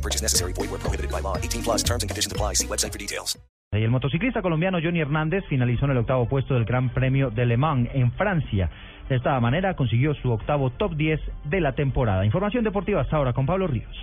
No purchase necessary. Void where prohibited by law. 18 plus terms and conditions apply. See website for details. Y el motociclista colombiano Johnny Hernández finalizó en el octavo puesto del Gran Premio de Le Mans en Francia. De esta manera consiguió su octavo top 10 de la temporada. Información deportiva hasta ahora con Pablo Ríos.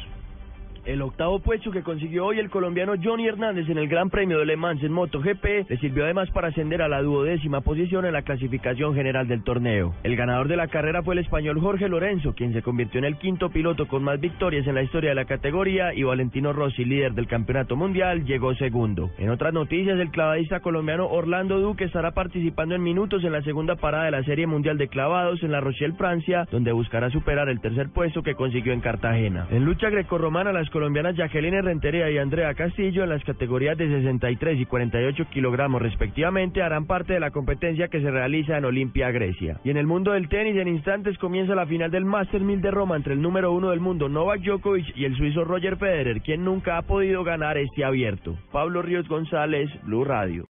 El octavo puesto que consiguió hoy el colombiano Johnny Hernández en el Gran Premio de Le Mans en MotoGP le sirvió además para ascender a la duodécima posición en la clasificación general del torneo. El ganador de la carrera fue el español Jorge Lorenzo, quien se convirtió en el quinto piloto con más victorias en la historia de la categoría y Valentino Rossi, líder del campeonato mundial, llegó segundo. En otras noticias, el clavadista colombiano Orlando Duque estará participando en minutos en la segunda parada de la Serie Mundial de Clavados en La Rochelle, Francia, donde buscará superar el tercer puesto que consiguió en Cartagena. En lucha grecorromana, las colombianas Jacqueline Rentería y Andrea Castillo en las categorías de 63 y 48 kilogramos respectivamente harán parte de la competencia que se realiza en Olimpia, Grecia. Y en el mundo del tenis, en instantes comienza la final del Master 1000 de Roma entre el número uno del mundo Novak Djokovic y el suizo Roger Federer, quien nunca ha podido ganar este abierto. Pablo Ríos González, Blue Radio.